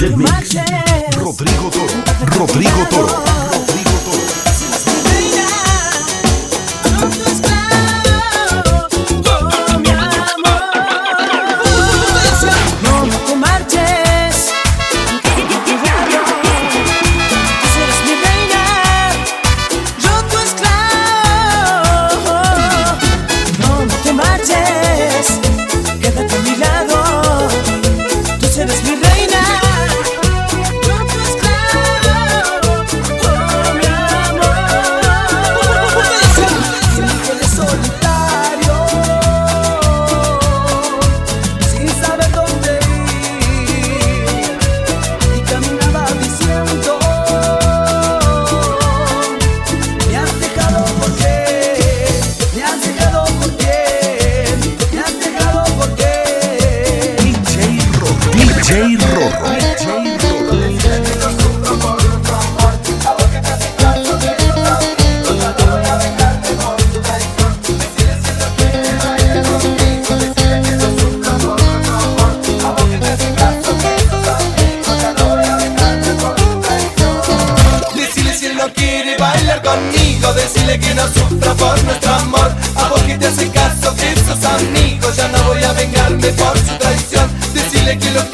Rodrigo Toro, Rodrigo Toro. DJ Rorro. DJ Rorro. conmigo Decirle que no sufra por nuestro amor A vos que te hace caso que sus amigos Ya no voy a vengarme por su traición Decirle que lo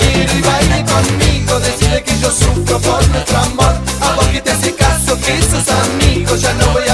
que sus amigos ya no